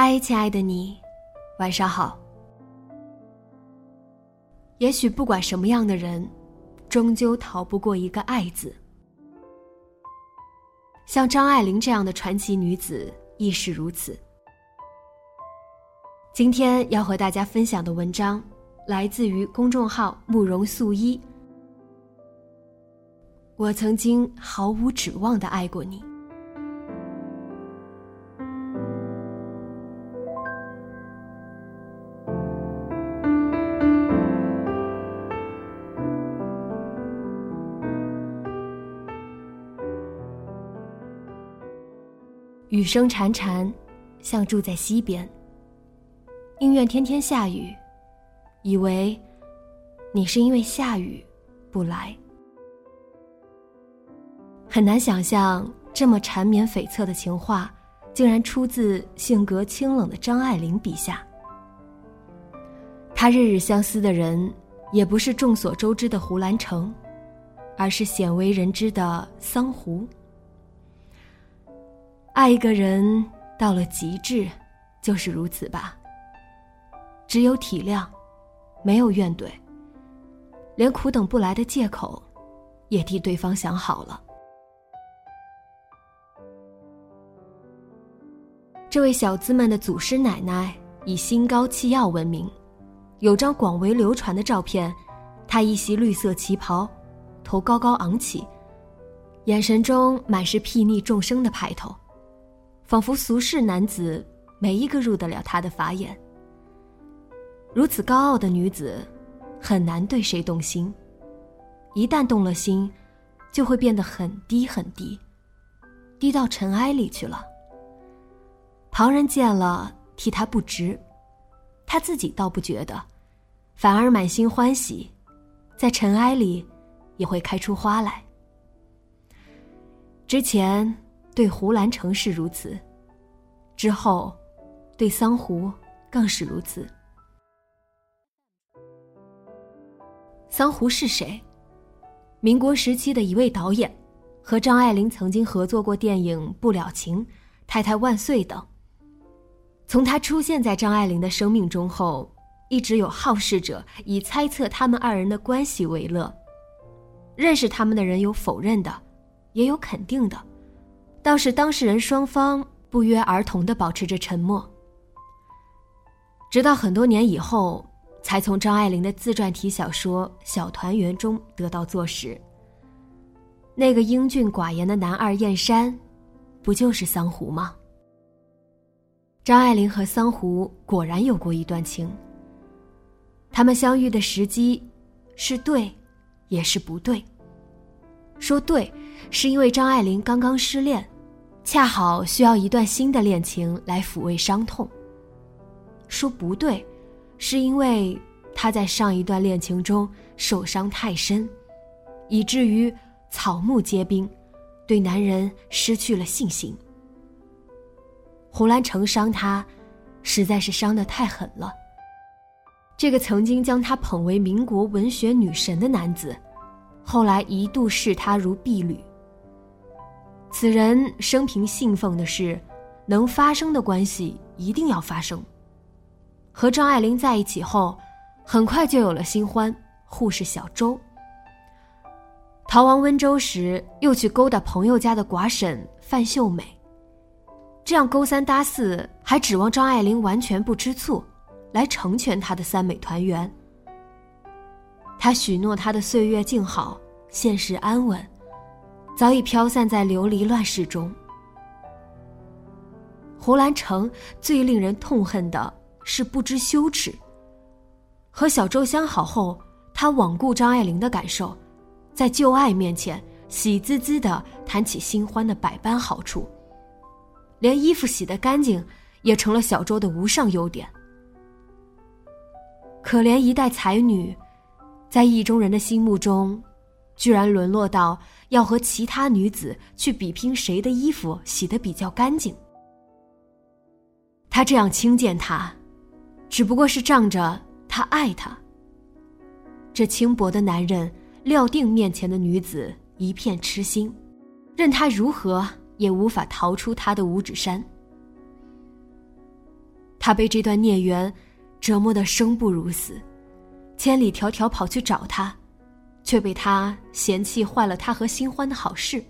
嗨，亲爱的你，晚上好。也许不管什么样的人，终究逃不过一个“爱”字。像张爱玲这样的传奇女子亦是如此。今天要和大家分享的文章，来自于公众号“慕容素衣”。我曾经毫无指望的爱过你。雨声潺潺，像住在溪边。宁愿天天下雨，以为你是因为下雨不来。很难想象这么缠绵悱恻的情话，竟然出自性格清冷的张爱玲笔下。他日日相思的人，也不是众所周知的胡兰成，而是鲜为人知的桑湖。爱一个人到了极致，就是如此吧。只有体谅，没有怨怼，连苦等不来的借口，也替对方想好了。这位小资们的祖师奶奶以心高气傲闻名，有张广为流传的照片，她一袭绿色旗袍，头高高昂起，眼神中满是睥睨众生的派头。仿佛俗世男子没一个入得了他的法眼。如此高傲的女子，很难对谁动心。一旦动了心，就会变得很低很低，低到尘埃里去了。旁人见了替他不值，他自己倒不觉得，反而满心欢喜，在尘埃里也会开出花来。之前。对胡兰成是如此，之后，对桑湖更是如此。桑湖是谁？民国时期的一位导演，和张爱玲曾经合作过电影《不了情》《太太万岁》等。从他出现在张爱玲的生命中后，一直有好事者以猜测他们二人的关系为乐。认识他们的人有否认的，也有肯定的。倒是当事人双方不约而同的保持着沉默，直到很多年以后，才从张爱玲的自传体小说《小团圆》中得到坐实。那个英俊寡言的男二燕山，不就是桑湖吗？张爱玲和桑湖果然有过一段情。他们相遇的时机，是对，也是不对。说对，是因为张爱玲刚刚失恋。恰好需要一段新的恋情来抚慰伤痛。说不对，是因为她在上一段恋情中受伤太深，以至于草木皆兵，对男人失去了信心。胡兰成伤他，实在是伤得太狠了。这个曾经将她捧为民国文学女神的男子，后来一度视她如婢女。此人生平信奉的是，能发生的关系一定要发生。和张爱玲在一起后，很快就有了新欢护士小周。逃亡温州时，又去勾搭朋友家的寡婶范秀美，这样勾三搭四，还指望张爱玲完全不吃醋，来成全他的三美团圆。他许诺他的岁月静好，现实安稳，早已飘散在流离乱世中。胡兰成最令人痛恨的是不知羞耻。和小周相好后，他罔顾张爱玲的感受。在旧爱面前，喜滋滋的谈起新欢的百般好处，连衣服洗得干净，也成了小周的无上优点。可怜一代才女，在意中人的心目中，居然沦落到要和其他女子去比拼谁的衣服洗得比较干净。他这样轻贱她，只不过是仗着他爱她。这轻薄的男人。料定面前的女子一片痴心，任他如何也无法逃出他的五指山。他被这段孽缘折磨得生不如死，千里迢迢跑去找他，却被他嫌弃坏了他和新欢的好事。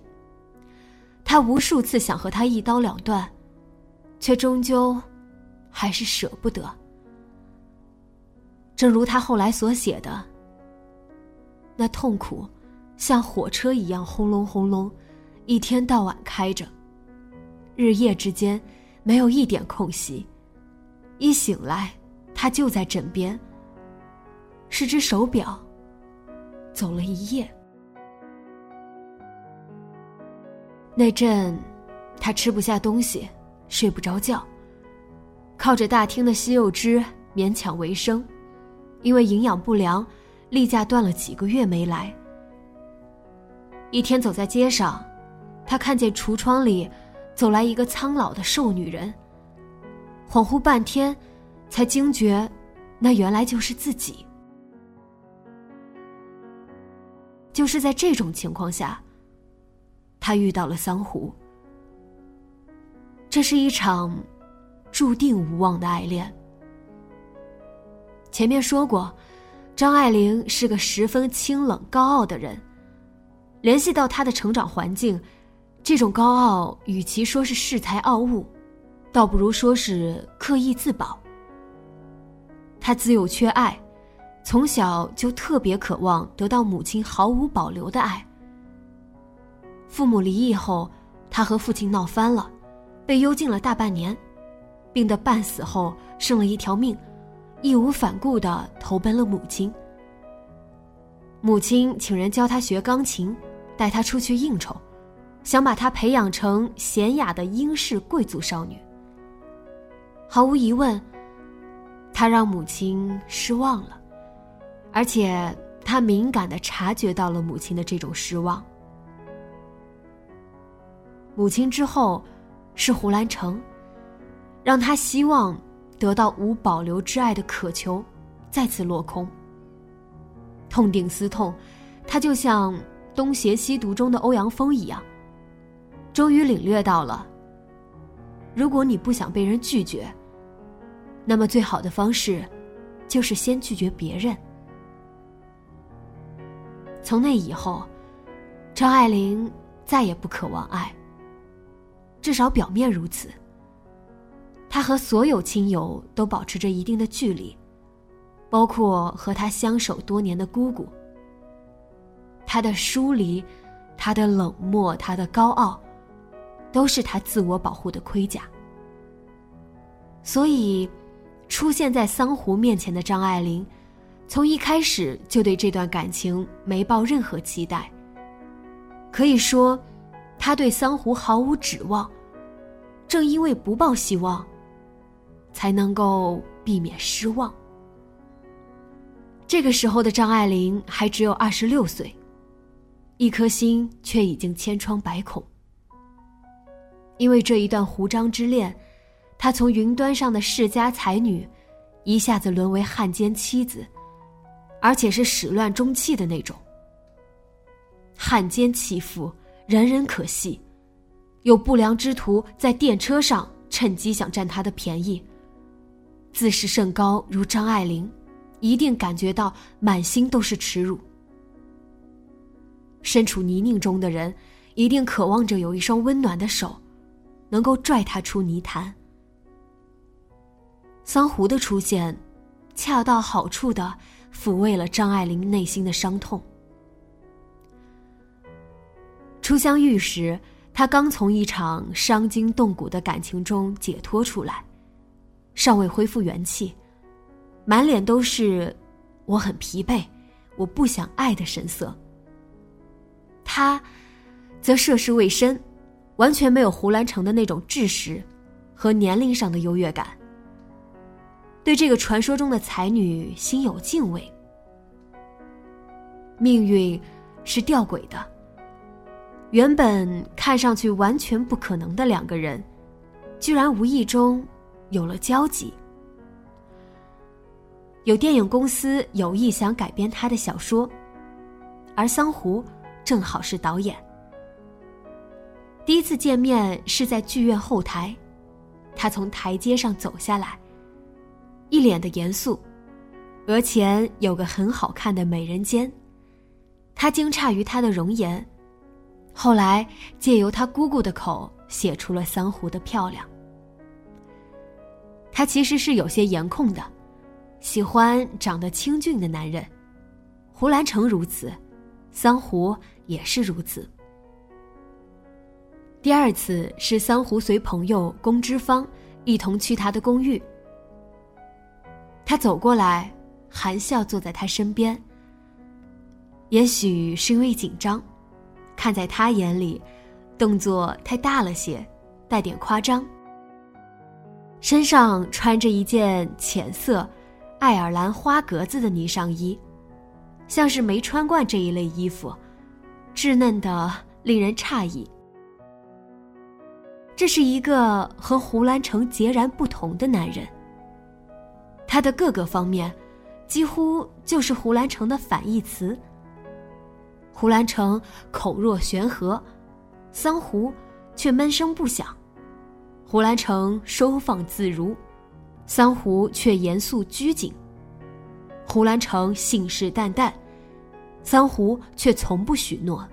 他无数次想和他一刀两断，却终究还是舍不得。正如他后来所写的。那痛苦，像火车一样轰隆轰隆，一天到晚开着。日夜之间，没有一点空隙。一醒来，他就在枕边。是只手表，走了一夜。那阵，他吃不下东西，睡不着觉，靠着大厅的西柚汁勉强为生，因为营养不良。例假断了几个月没来。一天走在街上，他看见橱窗里走来一个苍老的瘦女人。恍惚半天，才惊觉，那原来就是自己。就是在这种情况下，他遇到了桑湖。这是一场注定无望的爱恋。前面说过。张爱玲是个十分清冷高傲的人，联系到她的成长环境，这种高傲与其说是恃才傲物，倒不如说是刻意自保。她自幼缺爱，从小就特别渴望得到母亲毫无保留的爱。父母离异后，她和父亲闹翻了，被幽禁了大半年，病得半死后剩了一条命。义无反顾的投奔了母亲。母亲请人教他学钢琴，带他出去应酬，想把他培养成娴雅的英式贵族少女。毫无疑问，他让母亲失望了，而且他敏感的察觉到了母亲的这种失望。母亲之后，是胡兰成，让他希望。得到无保留之爱的渴求，再次落空。痛定思痛，他就像《东邪西毒》中的欧阳锋一样，终于领略到了：如果你不想被人拒绝，那么最好的方式，就是先拒绝别人。从那以后，张爱玲再也不渴望爱，至少表面如此。她和所有亲友都保持着一定的距离，包括和她相守多年的姑姑。他的疏离，他的冷漠，他的高傲，都是他自我保护的盔甲。所以，出现在桑湖面前的张爱玲，从一开始就对这段感情没抱任何期待。可以说，他对桑湖毫无指望。正因为不抱希望。才能够避免失望。这个时候的张爱玲还只有二十六岁，一颗心却已经千疮百孔。因为这一段胡张之恋，她从云端上的世家才女，一下子沦为汉奸妻子，而且是始乱终弃的那种。汉奸弃妇，人人可戏，有不良之徒在电车上趁机想占她的便宜。自视甚高如张爱玲，一定感觉到满心都是耻辱。身处泥泞中的人，一定渴望着有一双温暖的手，能够拽他出泥潭。桑胡的出现，恰到好处的抚慰了张爱玲内心的伤痛。初相遇时，她刚从一场伤筋动骨的感情中解脱出来，尚未恢复元气，满脸都是“我很疲惫，我不想爱”的神色。他，则涉世未深，完全没有胡兰成的那种知识和年龄上的优越感。对这个传说中的才女心有敬畏。命运是吊诡的，原本看上去完全不可能的两个人，居然无意中有了交集。有电影公司有意想改编他的小说，而桑胡。正好是导演。第一次见面是在剧院后台，他从台阶上走下来，一脸的严肃，额前有个很好看的美人尖。他惊诧于她的容颜，后来借由他姑姑的口写出了桑湖的漂亮。他其实是有些颜控的，喜欢长得清俊的男人，胡兰成如此，桑湖。也是如此。第二次是桑胡随朋友龚之芳一同去他的公寓，他走过来，含笑坐在他身边。也许是因为紧张，看在他眼里，动作太大了些，带点夸张。身上穿着一件浅色爱尔兰花格子的呢上衣，像是没穿惯这一类衣服。稚嫩的令人诧异。这是一个和胡兰成截然不同的男人。他的各个方面，几乎就是胡兰成的反义词。胡兰成口若悬河，桑胡却闷声不响；胡兰成收放自如，桑胡却严肃拘谨。胡兰成信誓旦旦。桑胡却从不许诺。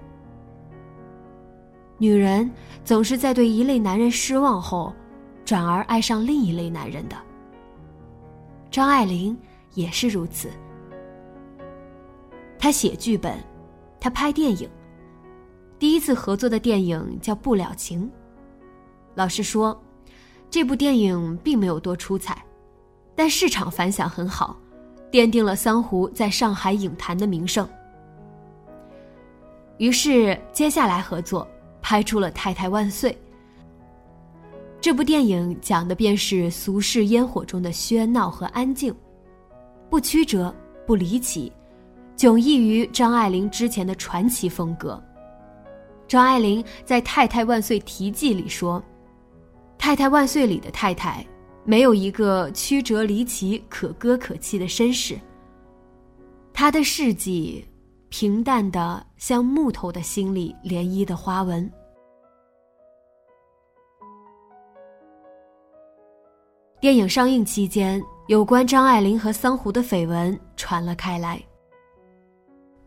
女人总是在对一类男人失望后，转而爱上另一类男人的。张爱玲也是如此。她写剧本，她拍电影。第一次合作的电影叫《不了情》。老实说，这部电影并没有多出彩，但市场反响很好，奠定了桑湖在上海影坛的名声。于是，接下来合作拍出了《太太万岁》。这部电影讲的便是俗世烟火中的喧闹和安静，不曲折，不离奇，迥异于张爱玲之前的传奇风格。张爱玲在《太太万岁题记》里说：“《太太万岁》里的太太，没有一个曲折离奇、可歌可泣的身世。她的事迹。”平淡的像木头的心里涟漪的花纹。电影上映期间，有关张爱玲和桑弧的绯闻传了开来。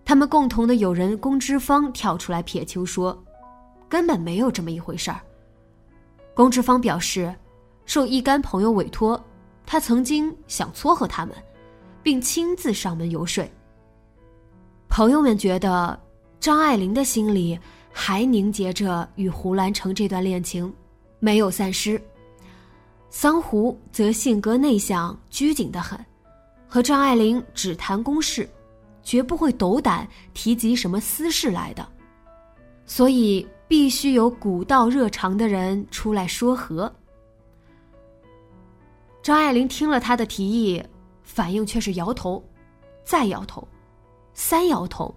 他们共同的友人龚之芳跳出来撇清说，根本没有这么一回事儿。龚之芳表示，受一干朋友委托，他曾经想撮合他们，并亲自上门游说。朋友们觉得，张爱玲的心里还凝结着与胡兰成这段恋情，没有散失。桑胡则性格内向、拘谨的很，和张爱玲只谈公事，绝不会斗胆提及什么私事来的。所以必须有古道热肠的人出来说和。张爱玲听了他的提议，反应却是摇头，再摇头。三摇头，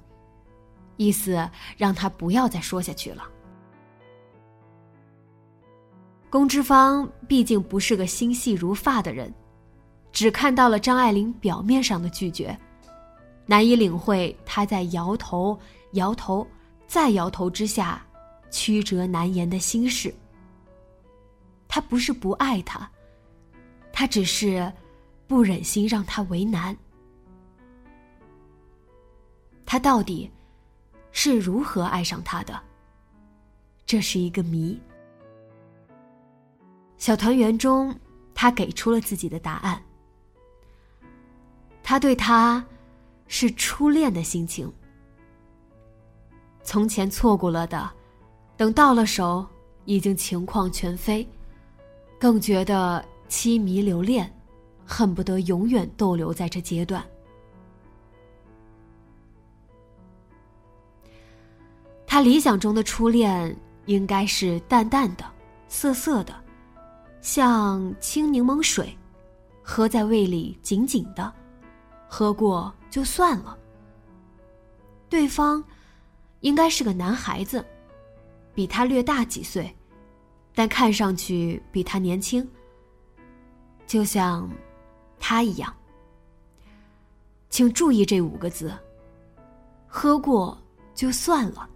意思让他不要再说下去了。龚之芳毕竟不是个心细如发的人，只看到了张爱玲表面上的拒绝，难以领会她在摇头、摇头、再摇头之下曲折难言的心事。他不是不爱他，他只是不忍心让他为难。他到底是如何爱上他的？这是一个谜。小团圆中，他给出了自己的答案。他对他，是初恋的心情。从前错过了的，等到了手，已经情况全非，更觉得凄迷留恋，恨不得永远逗留在这阶段。他理想中的初恋应该是淡淡的、涩涩的，像清柠檬水，喝在胃里紧紧的，喝过就算了。对方。应该是个男孩子，比他略大几岁，但看上去比他年轻，就像他一样。请注意这五个字：喝过就算了。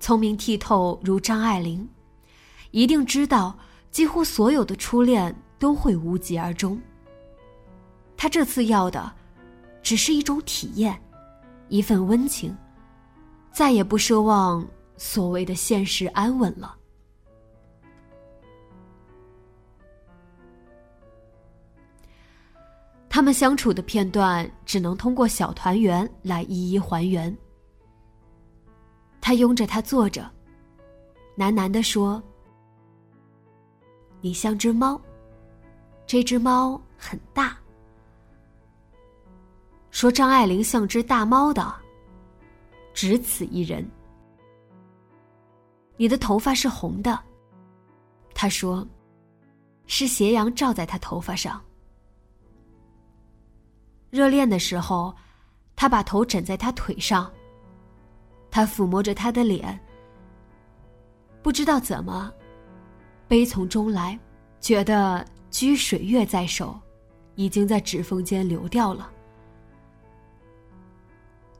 聪明剔透如张爱玲，一定知道几乎所有的初恋都会无疾而终。他这次要的，只是一种体验，一份温情。再也不奢望所谓的现实安稳了。他们相处的片段只能通过小团圆来一一还原。他拥着她坐着，喃喃的说：“你像只猫，这只猫很大。”说张爱玲像只大猫的。只此一人。你的头发是红的，他说，是斜阳照在他头发上。热恋的时候，他把头枕在他腿上，他抚摸着他的脸，不知道怎么，悲从中来，觉得掬水月在手，已经在指缝间流掉了。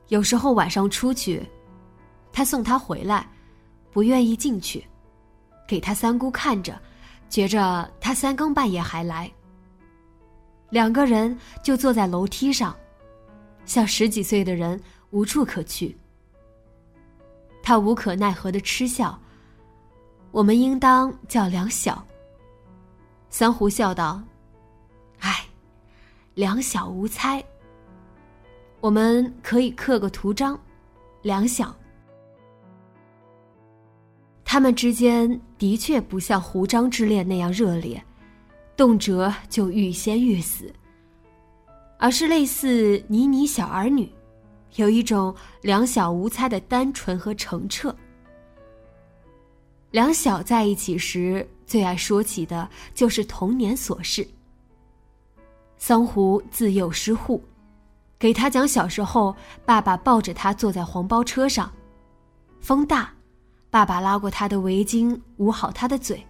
有时候晚上出去，他送她回来，不愿意进去，给他三姑看着，觉着他三更半夜还来。两个人就坐在楼梯上，像十几岁的人无处可去。他无可奈何的嗤笑：“我们应当叫两小。”三胡笑道：“唉，两小无猜。”我们可以刻个图章，两小。他们之间的确不像胡章之恋那样热烈，动辄就欲仙欲死，而是类似妮妮小儿女，有一种两小无猜的单纯和澄澈。两小在一起时，最爱说起的就是童年琐事。桑胡自幼失户。给他讲小时候，爸爸抱着他坐在黄包车上，风大，爸爸拉过他的围巾捂好他的嘴，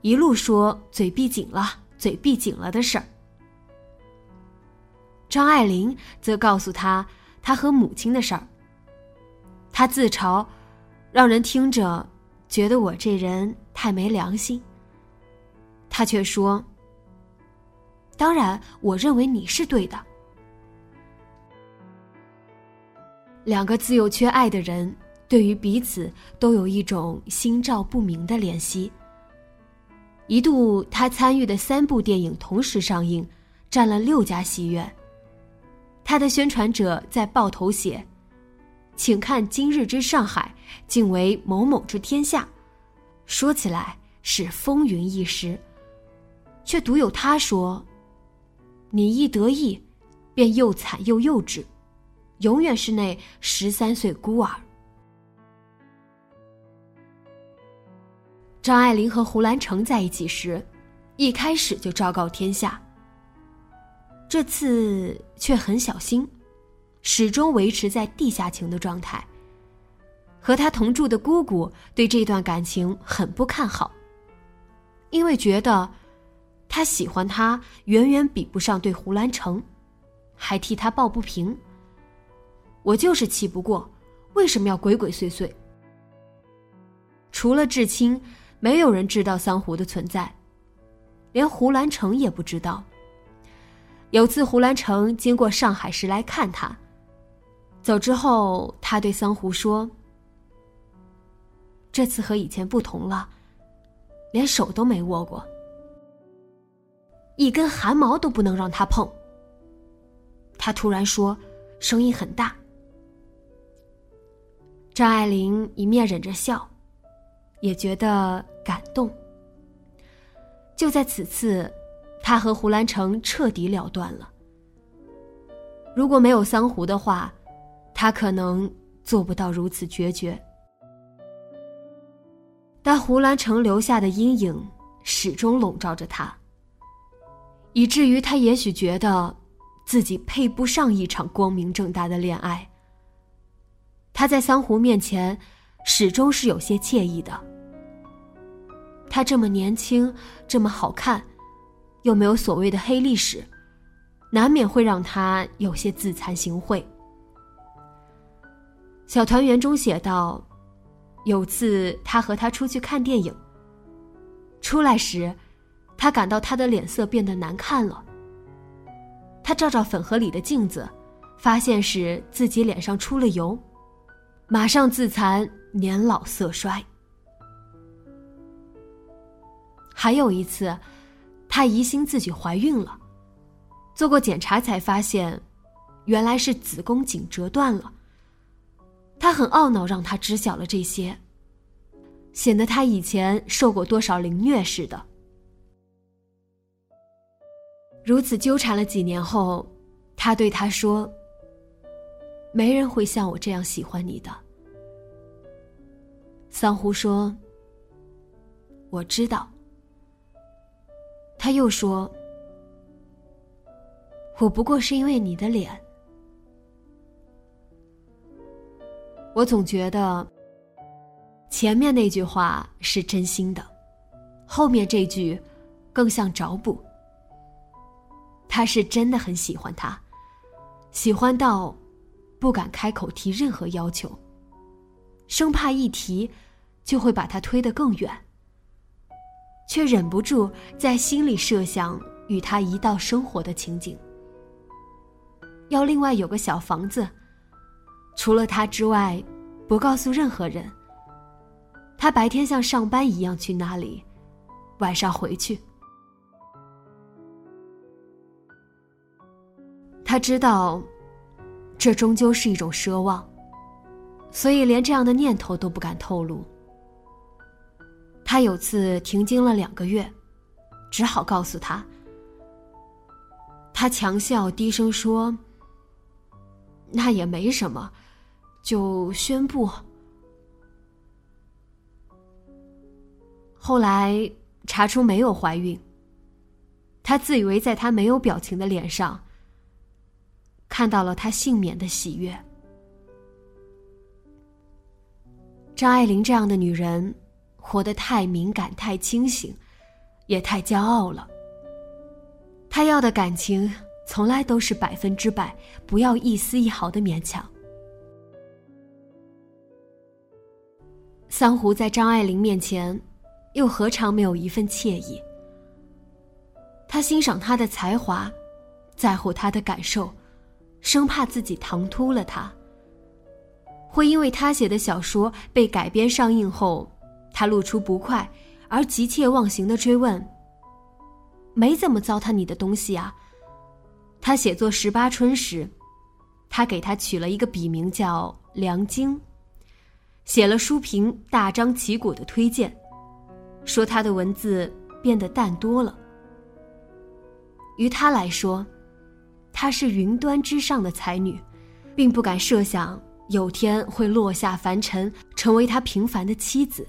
一路说嘴闭紧了，嘴闭紧了的事儿。张爱玲则告诉他他和母亲的事儿。他自嘲，让人听着觉得我这人太没良心。他却说：“当然，我认为你是对的。”两个自幼缺爱的人，对于彼此都有一种心照不明的怜惜。一度，他参与的三部电影同时上映，占了六家戏院。他的宣传者在报头写：“请看今日之上海，竟为某某之天下。”说起来是风云一时，却独有他说：“你一得意，便又惨又幼稚。”永远是那十三岁孤儿。张爱玲和胡兰成在一起时，一开始就昭告天下。这次却很小心，始终维持在地下情的状态。和他同住的姑姑对这段感情很不看好，因为觉得他喜欢他远远比不上对胡兰成，还替他抱不平。我就是气不过，为什么要鬼鬼祟祟？除了至亲，没有人知道桑胡的存在，连胡兰成也不知道。有次胡兰成经过上海时来看他，走之后，他对桑胡说：“这次和以前不同了，连手都没握过，一根汗毛都不能让他碰。”他突然说，声音很大。张爱玲一面忍着笑，也觉得感动。就在此次，他和胡兰成彻底了断了。如果没有桑胡的话，他可能做不到如此决绝。但胡兰成留下的阴影始终笼罩着他，以至于他也许觉得自己配不上一场光明正大的恋爱。他在桑胡面前始终是有些惬意的。他这么年轻，这么好看，又没有所谓的黑历史。难免会让他有些自惭形秽。小团圆中写道：“有次他和他出去看电影，出来时，他感到他的脸色变得难看了。他照照粉盒里的镜子，发现是自己脸上出了油，马上自惭年老色衰。还有一次，他疑心自己怀孕了。”做过检查才发现，原来是子宫颈折断了。他很懊恼，让他知晓了这些，显得他以前受过多少凌虐似的。如此纠缠了几年后，他对他说：“没人会像我这样喜欢你的。”桑胡说：“我知道。”他又说。我不过是因为你的脸，我总觉得前面那句话是真心的，后面这句更像找补。他是真的很喜欢他，喜欢到不敢开口提任何要求，生怕一提就会把他推得更远，却忍不住在心里设想与他一道生活的情景。要另外有个小房子，除了他之外，不告诉任何人。他白天像上班一样去那里，晚上回去。他知道，这终究是一种奢望，所以连这样的念头都不敢透露。他有次停经了两个月，只好告诉他。他强笑，低声说。那也没什么，就宣布。后来查出没有怀孕，他自以为在他没有表情的脸上看到了他幸免的喜悦。张爱玲这样的女人，活得太敏感、太清醒，也太骄傲了。她要的感情。从来都是百分之百，不要一丝一毫的勉强。桑胡在张爱玲面前，又何尝没有一份惬意？他欣赏她的才华，在乎她的感受，生怕自己唐突了她。会因为他写的小说被改编上映后，他露出不快而急切忘形的追问：“没怎么糟蹋你的东西啊？”他写作《十八春》时，他给他取了一个笔名叫梁京，写了书评大张旗鼓的推荐，说他的文字变得淡多了。于他来说，她是云端之上的才女，并不敢设想有天会落下凡尘，成为他平凡的妻子。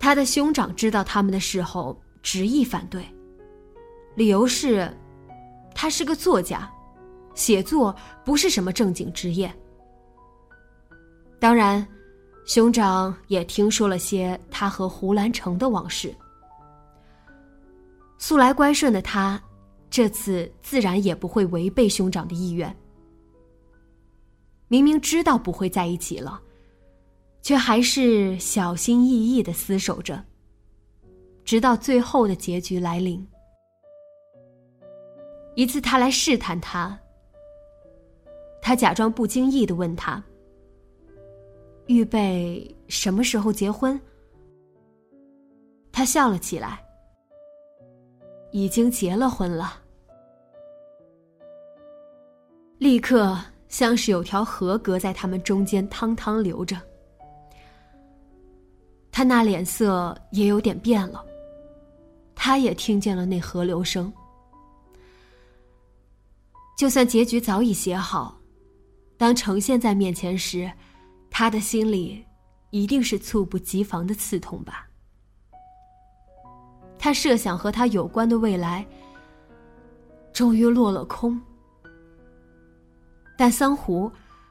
他的兄长知道他们的事后，执意反对。理由是，他是个作家，写作不是什么正经职业。当然，兄长也听说了些他和胡兰成的往事。素来乖顺的他，这次自然也不会违背兄长的意愿。明明知道不会在一起了，却还是小心翼翼的厮守着，直到最后的结局来临。一次，他来试探他，他假装不经意的问他：“预备什么时候结婚？”他笑了起来：“已经结了婚了。”立刻像是有条河隔在他们中间，汤汤流着。他那脸色也有点变了。他也听见了那河流声。就算结局早已写好，当呈现在面前时，他的心里一定是猝不及防的刺痛吧。他设想和他有关的未来，终于落了空。但桑胡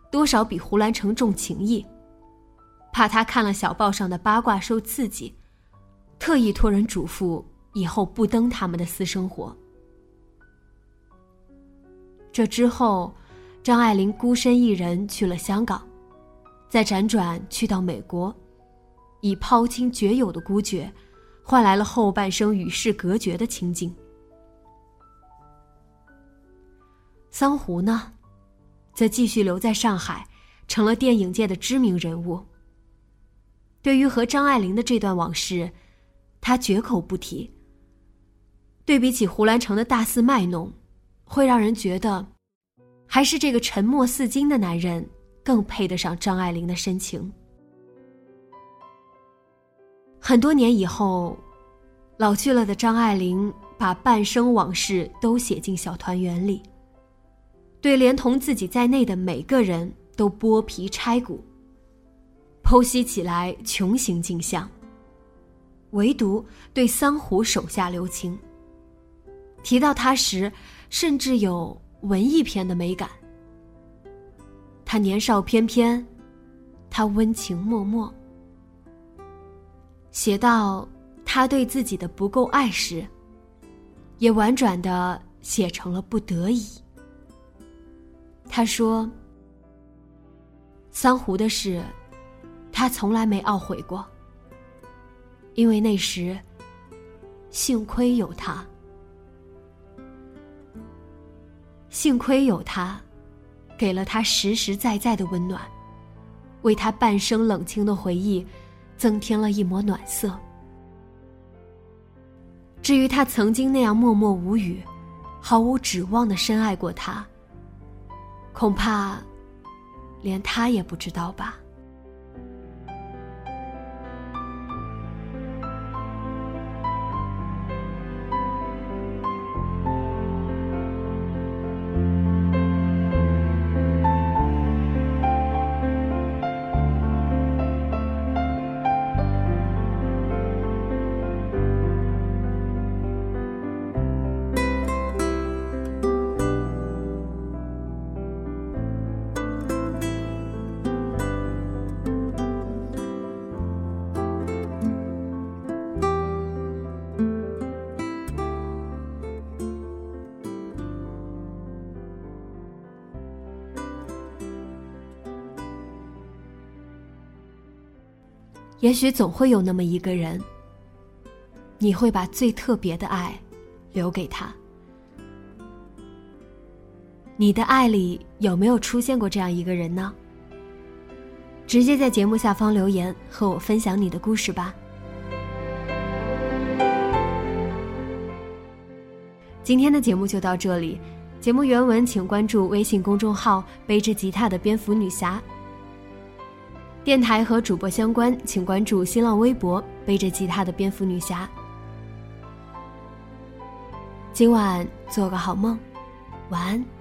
多少比胡兰成重情义，怕他看了小报上的八卦受刺激，特意托人嘱咐以后不登他们的私生活。这之后，张爱玲孤身一人去了香港，再辗转去到美国，以抛亲绝友的孤绝，换来了后半生与世隔绝的清静。桑胡呢？则继续留在上海，成了电影界的知名人物。对于和张爱玲的这段往事，他绝口不提。对比起胡兰成的大肆卖弄，会让人觉得，还是这个沉默似金的男人更配得上张爱玲的深情。很多年以后，老去了的张爱玲把半生往事都写进小团圆里。对连同自己在内的每个人都剥皮拆骨，剖析起来穷形尽相。唯独对桑胡手下留情。提到他时，甚至有文艺片的美感。他年少翩翩，他温情脉脉。写到他对自己的不够爱时，也婉转的写成了不得已。他说：“桑湖的事，他从来没懊悔过。因为那时，幸亏有他，幸亏有他，给了他实实在在的温暖，为他半生冷清的回忆，增添了一抹暖色。至于他曾经那样默默无语、毫无指望的深爱过他。”恐怕，连他也不知道吧。也许总会有那么一个人，你会把最特别的爱留给他。你的爱里有没有出现过这样一个人呢？直接在节目下方留言和我分享你的故事吧。今天的节目就到这里，节目原文请关注微信公众号“背着吉他的蝙蝠女侠”。电台和主播相关，请关注新浪微博“背着吉他的蝙蝠女侠”。今晚做个好梦，晚安。